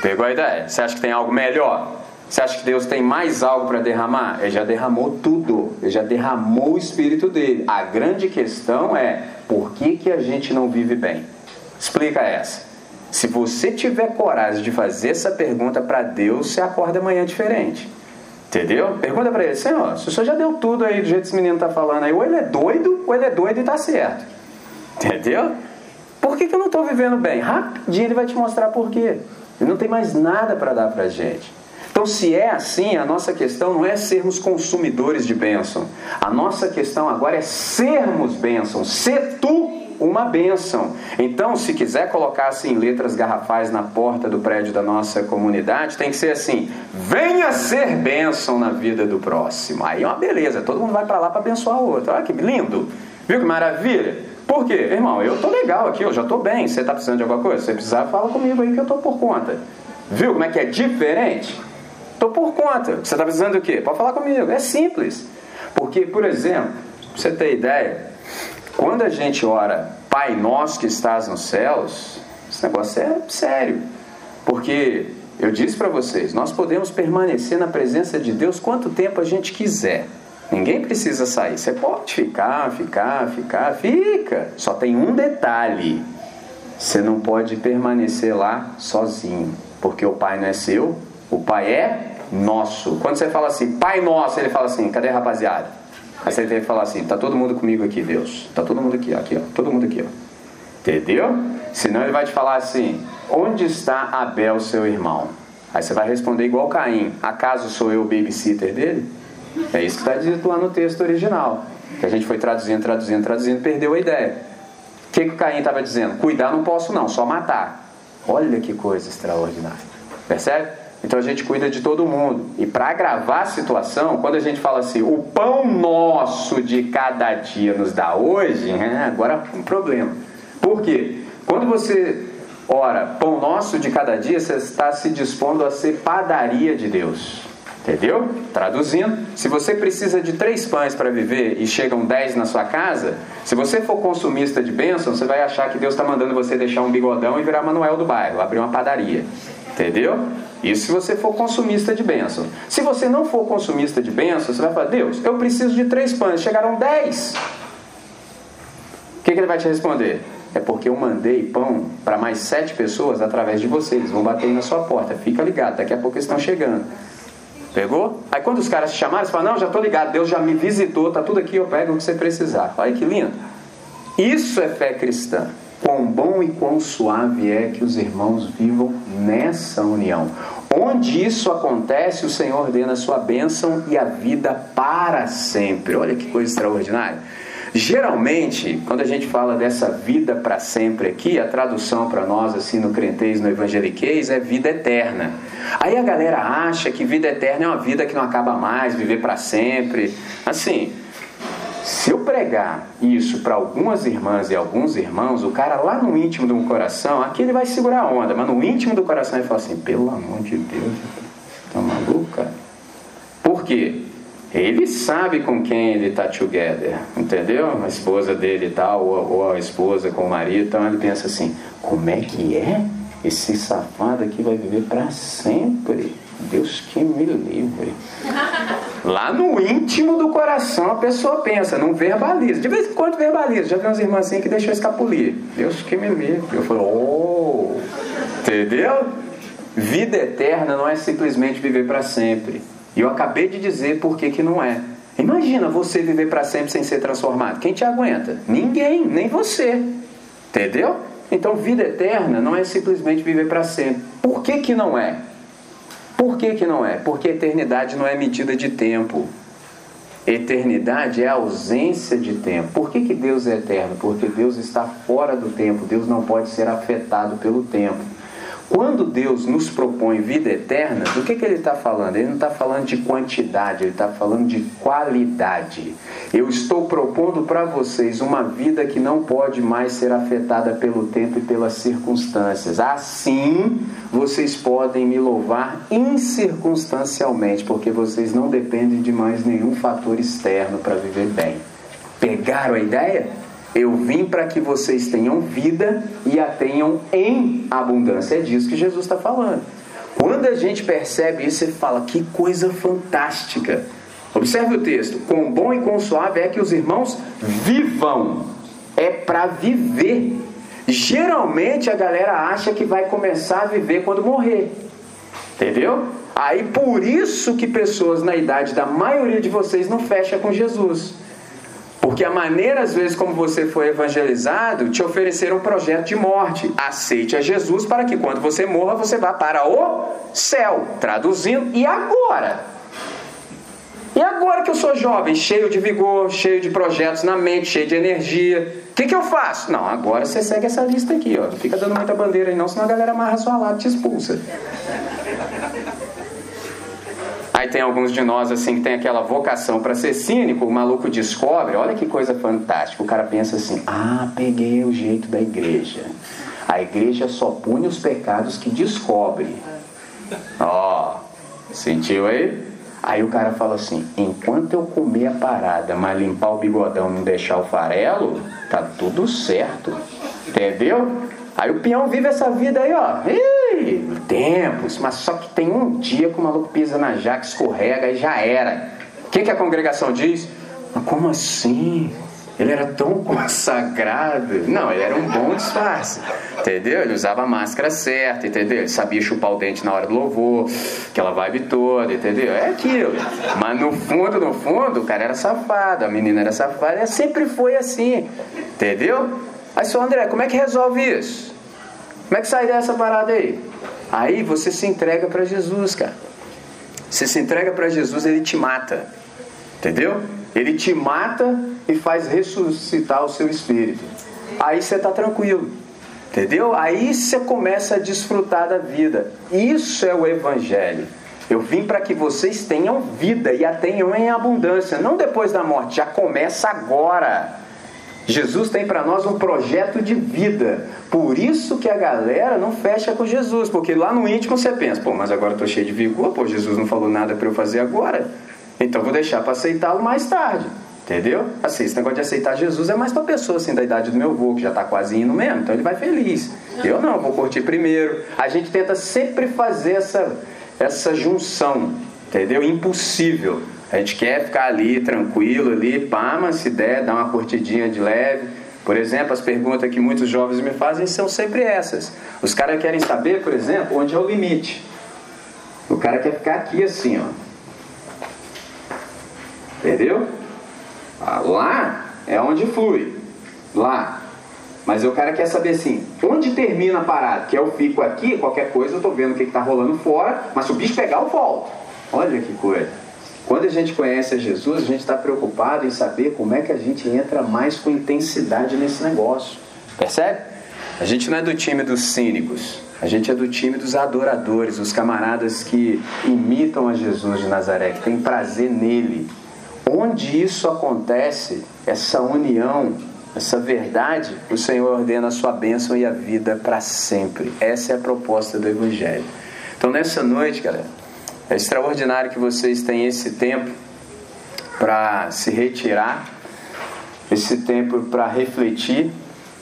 Pegou a ideia? Você acha que tem algo melhor? Você acha que Deus tem mais algo para derramar? Ele já derramou tudo. Ele já derramou o Espírito dele. A grande questão é por que, que a gente não vive bem? Explica essa. Se você tiver coragem de fazer essa pergunta para Deus, você acorda amanhã diferente. Entendeu? Pergunta para ele, Senhor, se o senhor já deu tudo aí do jeito que esse menino está falando aí, ou ele é doido, ou ele é doido e está certo. Entendeu? Por que, que eu não estou vivendo bem? Rapidinho ele vai te mostrar por quê. Ele não tem mais nada para dar para gente. Então, se é assim, a nossa questão não é sermos consumidores de bênção. A nossa questão agora é sermos bênção. Ser tu uma bênção. Então, se quiser colocar assim letras garrafais na porta do prédio da nossa comunidade, tem que ser assim: venha ser bênção na vida do próximo. Aí é uma beleza, todo mundo vai para lá para abençoar o outro. Olha que lindo, viu que maravilha? Por quê? Irmão, eu tô legal aqui, eu já tô bem. Você tá precisando de alguma coisa? Se você precisar, fala comigo aí que eu tô por conta. Viu como é que é diferente? Estou por conta. Você está precisando do quê? Pode falar comigo. É simples. Porque, por exemplo, você ter ideia, quando a gente ora Pai Nosso que estás nos céus, esse negócio é sério. Porque eu disse para vocês, nós podemos permanecer na presença de Deus quanto tempo a gente quiser. Ninguém precisa sair. Você pode ficar, ficar, ficar, fica. Só tem um detalhe: você não pode permanecer lá sozinho, porque o Pai não é seu, o Pai é nosso. Quando você fala assim, Pai nosso, ele fala assim, cadê rapaziada? Aí você tem que falar assim, tá todo mundo comigo aqui, Deus. Tá todo mundo aqui, aqui, ó. Todo mundo aqui, ó. Entendeu? Senão ele vai te falar assim, onde está Abel, seu irmão? Aí você vai responder igual Caim, acaso sou eu o babysitter dele? É isso que está dito lá no texto original. Que a gente foi traduzindo, traduzindo, traduzindo, perdeu a ideia. O que, que o Caim estava dizendo? Cuidar não posso não, só matar. Olha que coisa extraordinária. Percebe? Então a gente cuida de todo mundo. E para agravar a situação, quando a gente fala assim, o pão nosso de cada dia nos dá hoje, agora é um problema. Por quê? Quando você ora, pão nosso de cada dia, você está se dispondo a ser padaria de Deus. Entendeu? Traduzindo, se você precisa de três pães para viver e chegam dez na sua casa, se você for consumista de bênção, você vai achar que Deus está mandando você deixar um bigodão e virar Manuel do bairro, abrir uma padaria. Entendeu? Isso se você for consumista de bênção. Se você não for consumista de bênção, você vai falar, Deus, eu preciso de três pães, chegaram dez. O que, que ele vai te responder? É porque eu mandei pão para mais sete pessoas através de vocês. Eles vão bater na sua porta. Fica ligado, daqui a pouco eles estão chegando. Pegou? Aí quando os caras te chamaram, você fala, não, já estou ligado, Deus já me visitou, tá tudo aqui, eu pego o que você precisar. Olha que lindo. Isso é fé cristã. Quão bom e quão suave é que os irmãos vivam nessa união. Onde isso acontece, o Senhor ordena a sua bênção e a vida para sempre. Olha que coisa extraordinária. Geralmente, quando a gente fala dessa vida para sempre aqui, a tradução para nós, assim, no crentez, no evangeliquez, é vida eterna. Aí a galera acha que vida eterna é uma vida que não acaba mais, viver para sempre. Assim, se eu pregar isso para algumas irmãs e alguns irmãos, o cara lá no íntimo do coração, aqui ele vai segurar a onda, mas no íntimo do coração ele fala assim: pelo amor de Deus, tá maluco, cara? Por quê? Ele sabe com quem ele está together, entendeu? A esposa dele e tal, ou, ou a esposa com o marido, então ele pensa assim: como é que é? Esse safado aqui vai viver para sempre. Deus que me livre. Lá no íntimo do coração a pessoa pensa, não verbaliza. De vez em quando verbaliza. Já vi umas irmãs assim que deixou escapulir. Deus que me livre. Eu falo, oh, entendeu? Vida eterna não é simplesmente viver para sempre. E eu acabei de dizer por que, que não é. Imagina você viver para sempre sem ser transformado. Quem te aguenta? Ninguém, nem você. Entendeu? Então, vida eterna não é simplesmente viver para sempre. Por que, que não é? Por que, que não é? Porque eternidade não é medida de tempo. Eternidade é ausência de tempo. Por que, que Deus é eterno? Porque Deus está fora do tempo. Deus não pode ser afetado pelo tempo. Quando Deus nos propõe vida eterna, do que, que Ele está falando? Ele não está falando de quantidade, Ele está falando de qualidade. Eu estou propondo para vocês uma vida que não pode mais ser afetada pelo tempo e pelas circunstâncias. Assim, vocês podem me louvar incircunstancialmente, porque vocês não dependem de mais nenhum fator externo para viver bem. Pegaram a ideia? Eu vim para que vocês tenham vida e a tenham em abundância. É disso que Jesus está falando. Quando a gente percebe isso, ele fala: que coisa fantástica. Observe o texto: com bom e com suave é que os irmãos vivam. É para viver. Geralmente a galera acha que vai começar a viver quando morrer. Entendeu? Aí por isso que pessoas na idade da maioria de vocês não fecham com Jesus. Porque a maneira, às vezes, como você foi evangelizado, te ofereceram um projeto de morte. Aceite a Jesus para que quando você morra, você vá para o céu. Traduzindo, e agora? E agora que eu sou jovem, cheio de vigor, cheio de projetos na mente, cheio de energia, o que, que eu faço? Não, agora você segue essa lista aqui, ó. Não fica dando muita bandeira aí não, senão a galera amarra sua lado e te expulsa. Aí tem alguns de nós assim que tem aquela vocação para ser cínico, o maluco descobre, olha que coisa fantástica. O cara pensa assim: "Ah, peguei o jeito da igreja. A igreja só pune os pecados que descobre". Ó, oh, sentiu aí? Aí o cara fala assim: enquanto eu comer a parada, mas limpar o bigodão e não deixar o farelo, tá tudo certo. Entendeu? Aí o peão vive essa vida aí, ó. Ih, tempos, mas só que tem um dia que o maluco pisa na jaca, escorrega e já era. O que, que a congregação diz? Mas como assim? Ele era tão consagrado. Não, ele era um bom disfarce. Entendeu? Ele usava a máscara certa, entendeu? Ele sabia chupar o dente na hora do louvor, aquela vibe toda, entendeu? É aquilo. Mas no fundo, no fundo, o cara era safado, a menina era safada, e sempre foi assim. Entendeu? Aí, seu André, como é que resolve isso? Como é que sai dessa parada aí? Aí você se entrega para Jesus, cara. Você se entrega para Jesus, ele te mata. Entendeu? Ele te mata e faz ressuscitar o seu espírito. Aí você está tranquilo. Entendeu? Aí você começa a desfrutar da vida. Isso é o Evangelho. Eu vim para que vocês tenham vida e a tenham em abundância, não depois da morte, já começa agora. Jesus tem para nós um projeto de vida. Por isso que a galera não fecha com Jesus, porque lá no íntimo você pensa, pô, mas agora eu estou cheio de vigor, pô, Jesus não falou nada para eu fazer agora. Então vou deixar para aceitá-lo mais tarde. Entendeu? Assim, esse negócio de aceitar Jesus é mais para pessoa assim da idade do meu avô, que já está quase indo mesmo, então ele vai feliz. Eu não, vou curtir primeiro. A gente tenta sempre fazer essa, essa junção, entendeu? Impossível. A gente quer ficar ali tranquilo, ali, pá, mas se der, dá uma curtidinha de leve. Por exemplo, as perguntas que muitos jovens me fazem são sempre essas. Os caras querem saber, por exemplo, onde é o limite. O cara quer ficar aqui assim, ó. Entendeu? Ah, lá é onde flui. Lá. Mas o cara quer saber assim, onde termina a parada? Que eu fico aqui, qualquer coisa, eu tô vendo o que, está rolando fora, mas se o bicho pegar, eu volto. Olha que coisa. Quando a gente conhece a Jesus, a gente está preocupado em saber como é que a gente entra mais com intensidade nesse negócio. Percebe? A gente não é do time dos cínicos, a gente é do time dos adoradores, os camaradas que imitam a Jesus de Nazaré, que tem prazer nele. Onde isso acontece, essa união, essa verdade, o Senhor ordena a sua bênção e a vida para sempre. Essa é a proposta do Evangelho. Então, nessa noite, galera, é extraordinário que vocês tenham esse tempo para se retirar, esse tempo para refletir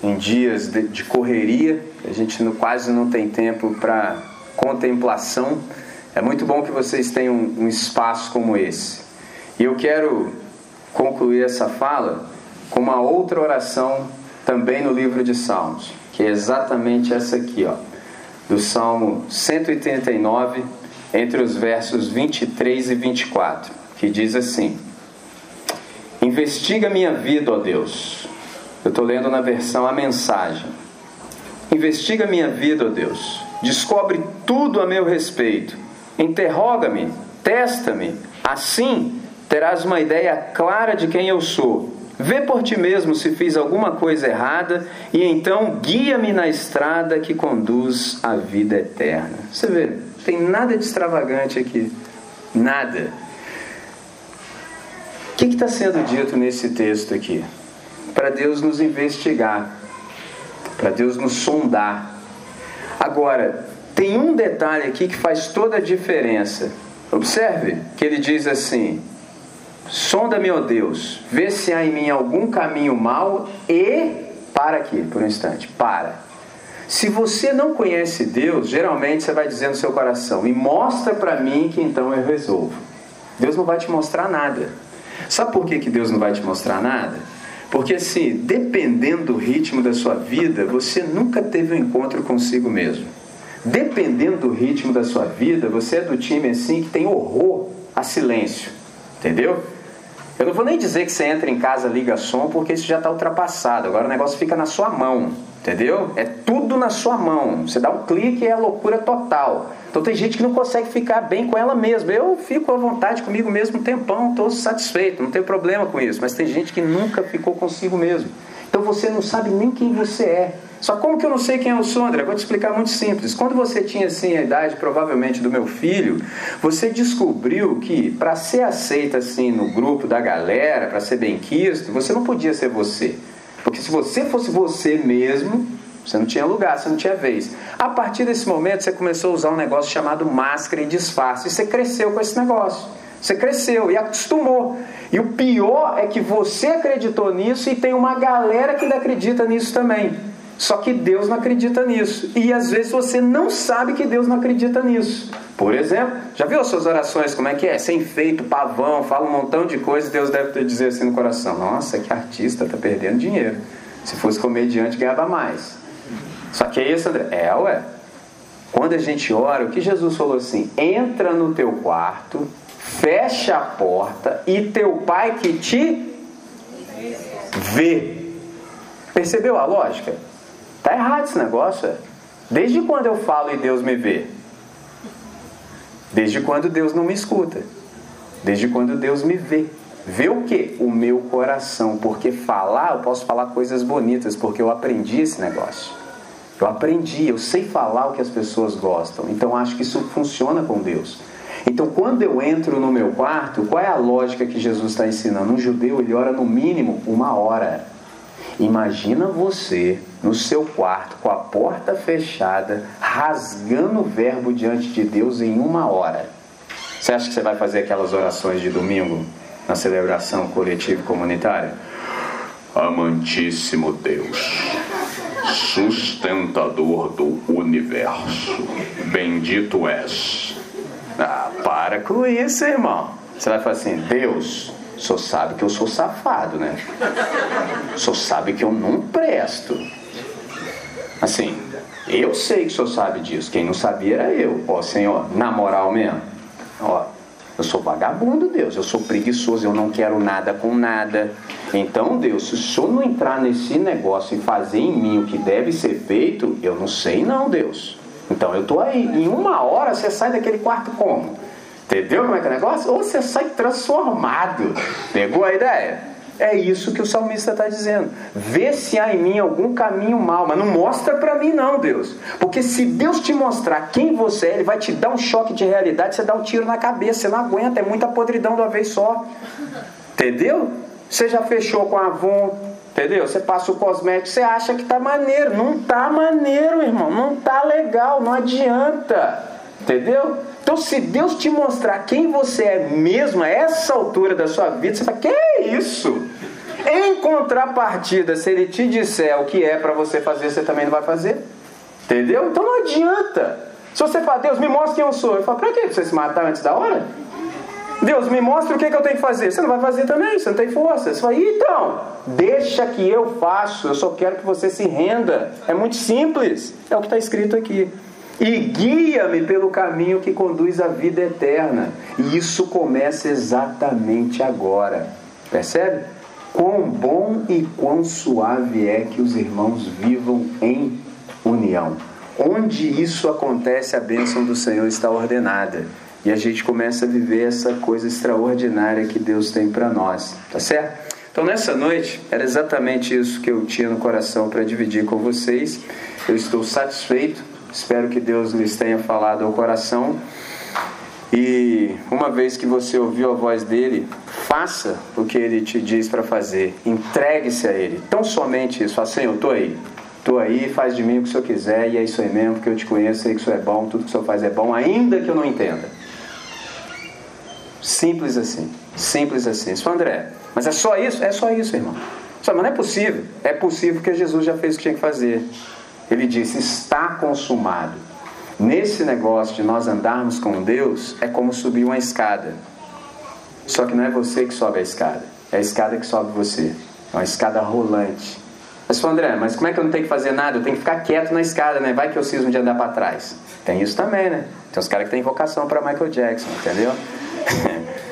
em dias de, de correria. A gente não, quase não tem tempo para contemplação. É muito bom que vocês tenham um, um espaço como esse. E eu quero concluir essa fala com uma outra oração também no livro de Salmos, que é exatamente essa aqui, ó, do Salmo 139 entre os versos 23 e 24, que diz assim: Investiga minha vida, ó Deus. Eu estou lendo na versão a mensagem. Investiga minha vida, ó Deus. Descobre tudo a meu respeito. Interroga-me, testa-me. Assim terás uma ideia clara de quem eu sou Vê por ti mesmo se fiz alguma coisa errada e então guia-me na estrada que conduz à vida eterna. Você vê, tem nada de extravagante aqui. Nada. O que está sendo dito nesse texto aqui? Para Deus nos investigar, para Deus nos sondar. Agora, tem um detalhe aqui que faz toda a diferença. Observe que ele diz assim: Sonda-me, ó Deus, vê se há em mim algum caminho mau e. Para aqui, por um instante, para. Se você não conhece Deus, geralmente você vai dizer no seu coração: e mostra para mim que então eu resolvo. Deus não vai te mostrar nada. Sabe por que, que Deus não vai te mostrar nada? Porque assim, dependendo do ritmo da sua vida, você nunca teve um encontro consigo mesmo. Dependendo do ritmo da sua vida, você é do time assim que tem horror a silêncio. Entendeu? Eu não vou nem dizer que você entra em casa, liga som, porque isso já está ultrapassado. Agora o negócio fica na sua mão, entendeu? É tudo na sua mão. Você dá um clique e é a loucura total. Então tem gente que não consegue ficar bem com ela mesma. Eu fico à vontade comigo mesmo um tempão, estou satisfeito, não tem problema com isso. Mas tem gente que nunca ficou consigo mesmo. Então você não sabe nem quem você é. Só como que eu não sei quem é o sou, André? Vou te explicar muito simples. Quando você tinha assim a idade provavelmente do meu filho, você descobriu que para ser aceita assim no grupo da galera, para ser bem quisto, você não podia ser você. Porque se você fosse você mesmo, você não tinha lugar, você não tinha vez. A partir desse momento, você começou a usar um negócio chamado máscara e disfarce. E você cresceu com esse negócio. Você cresceu e acostumou. E o pior é que você acreditou nisso e tem uma galera que ainda acredita nisso também. Só que Deus não acredita nisso. E às vezes você não sabe que Deus não acredita nisso. Por exemplo, já viu as suas orações como é que é? Sem feito, pavão, fala um montão de coisas, Deus deve dizer assim no coração: Nossa, que artista, tá perdendo dinheiro. Se fosse comediante, ganhava mais. Só que é isso, André? É, ué. Quando a gente ora, o que Jesus falou assim? Entra no teu quarto, fecha a porta e teu pai que te vê. Percebeu a lógica? Tá errado esse negócio. É. Desde quando eu falo e Deus me vê? Desde quando Deus não me escuta? Desde quando Deus me vê? Vê o que? O meu coração. Porque falar, eu posso falar coisas bonitas, porque eu aprendi esse negócio. Eu aprendi, eu sei falar o que as pessoas gostam. Então acho que isso funciona com Deus. Então quando eu entro no meu quarto, qual é a lógica que Jesus está ensinando? Um judeu ele ora no mínimo uma hora. Imagina você no seu quarto com a porta fechada, rasgando o verbo diante de Deus em uma hora. Você acha que você vai fazer aquelas orações de domingo na celebração coletiva e comunitária? Amantíssimo Deus, sustentador do universo, bendito és. Ah, para com isso, irmão. Você vai falar assim: Deus, senhor sabe que eu sou safado, né? Senhor sabe que eu não presto. Assim, eu sei que o senhor sabe disso. Quem não sabia era eu. Ó, Senhor, na moral mesmo. Ó, eu sou vagabundo, Deus. Eu sou preguiçoso, eu não quero nada com nada. Então, Deus, se o senhor não entrar nesse negócio e fazer em mim o que deve ser feito, eu não sei não, Deus. Então eu tô aí. Em uma hora você sai daquele quarto como? Entendeu como é que é o negócio? Ou você sai transformado. Pegou a ideia? É isso que o salmista está dizendo. Vê se há em mim algum caminho mal, mas não mostra para mim, não, Deus. Porque se Deus te mostrar quem você é, Ele vai te dar um choque de realidade, você dá um tiro na cabeça, você não aguenta, é muita podridão de uma vez só. Entendeu? Você já fechou com a Avon, entendeu? Você passa o cosmético, você acha que tá maneiro. Não tá maneiro, irmão. Não tá legal, não adianta. Entendeu? Então, se Deus te mostrar quem você é mesmo a essa altura da sua vida, você fala: Que é isso? Em contrapartida, se Ele te disser o que é para você fazer, você também não vai fazer. Entendeu? Então não adianta. Se você fala, Deus, me mostra quem eu sou. Eu falo, pra? Pra você se matar antes da hora? Deus, me mostra o que, que eu tenho que fazer. Você não vai fazer também, você não tem força. Você fala, então, deixa que eu faço, eu só quero que você se renda. É muito simples. É o que está escrito aqui e guia-me pelo caminho que conduz à vida eterna. E isso começa exatamente agora. Percebe? Quão bom e quão suave é que os irmãos vivam em união. Onde isso acontece, a bênção do Senhor está ordenada. E a gente começa a viver essa coisa extraordinária que Deus tem para nós. Tá certo? Então, nessa noite, era exatamente isso que eu tinha no coração para dividir com vocês. Eu estou satisfeito, espero que Deus lhes tenha falado ao coração. E uma vez que você ouviu a voz dele, faça o que ele te diz para fazer, entregue-se a ele. Tão somente isso, fala, Senhor, estou aí. Estou aí, faz de mim o que o Senhor quiser, e é isso aí mesmo, porque eu te conheço, sei que o Senhor é bom, tudo que o Senhor faz é bom, ainda que eu não entenda. Simples assim. Simples assim. Isso, André, mas é só isso? É só isso, irmão. Só, mas não é possível. É possível porque Jesus já fez o que tinha que fazer. Ele disse: está consumado. Nesse negócio de nós andarmos com Deus, é como subir uma escada. Só que não é você que sobe a escada, é a escada que sobe você. É uma escada rolante. Mas, André, mas como é que eu não tenho que fazer nada? Eu tenho que ficar quieto na escada, né? Vai que eu cismo de andar para trás. Tem isso também, né? Tem os caras que têm vocação para Michael Jackson, entendeu?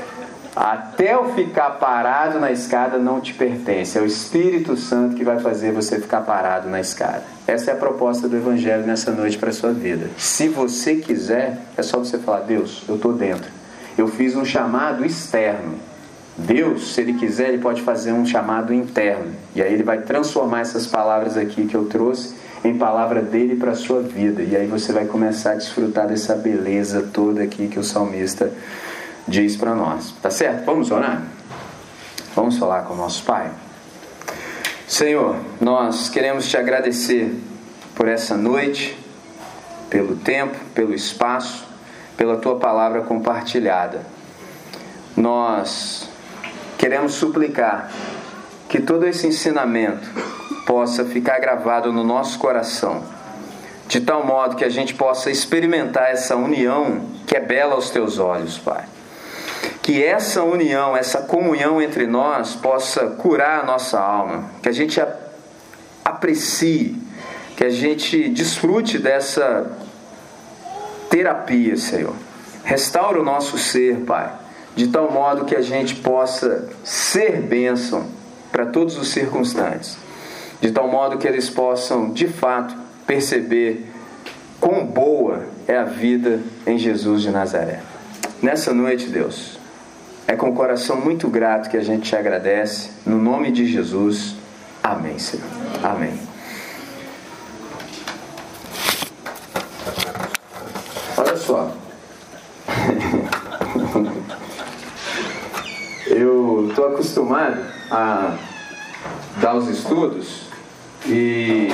Até eu ficar parado na escada não te pertence. É o Espírito Santo que vai fazer você ficar parado na escada. Essa é a proposta do Evangelho nessa noite para sua vida. Se você quiser, é só você falar: Deus, eu estou dentro. Eu fiz um chamado externo. Deus, se Ele quiser, Ele pode fazer um chamado interno. E aí Ele vai transformar essas palavras aqui que eu trouxe em palavra dele para a sua vida. E aí você vai começar a desfrutar dessa beleza toda aqui que o salmista diz para nós. Tá certo? Vamos orar? Vamos falar com o nosso Pai? Senhor, nós queremos te agradecer por essa noite, pelo tempo, pelo espaço, pela tua palavra compartilhada. Nós queremos suplicar que todo esse ensinamento possa ficar gravado no nosso coração, de tal modo que a gente possa experimentar essa união que é bela aos teus olhos, Pai que essa união, essa comunhão entre nós possa curar a nossa alma, que a gente aprecie, que a gente desfrute dessa terapia, Senhor. Restaura o nosso ser, Pai, de tal modo que a gente possa ser bênção para todos os circunstantes, de tal modo que eles possam, de fato, perceber quão boa é a vida em Jesus de Nazaré. Nessa noite, Deus, é com o coração muito grato que a gente te agradece. No nome de Jesus. Amém, Senhor. Amém. Olha só. Eu estou acostumado a dar os estudos e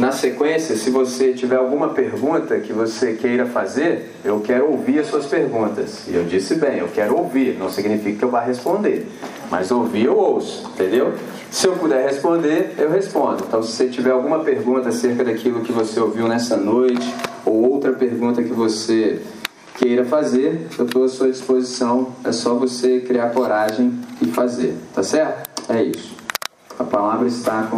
na sequência, se você tiver alguma pergunta que você queira fazer, eu quero ouvir as suas perguntas. E eu disse bem, eu quero ouvir, não significa que eu vá responder, mas ouvir eu ouço, entendeu? Se eu puder responder, eu respondo. Então, se você tiver alguma pergunta acerca daquilo que você ouviu nessa noite, ou outra pergunta que você queira fazer, eu estou à sua disposição. É só você criar coragem e fazer, tá certo? É isso. A palavra está com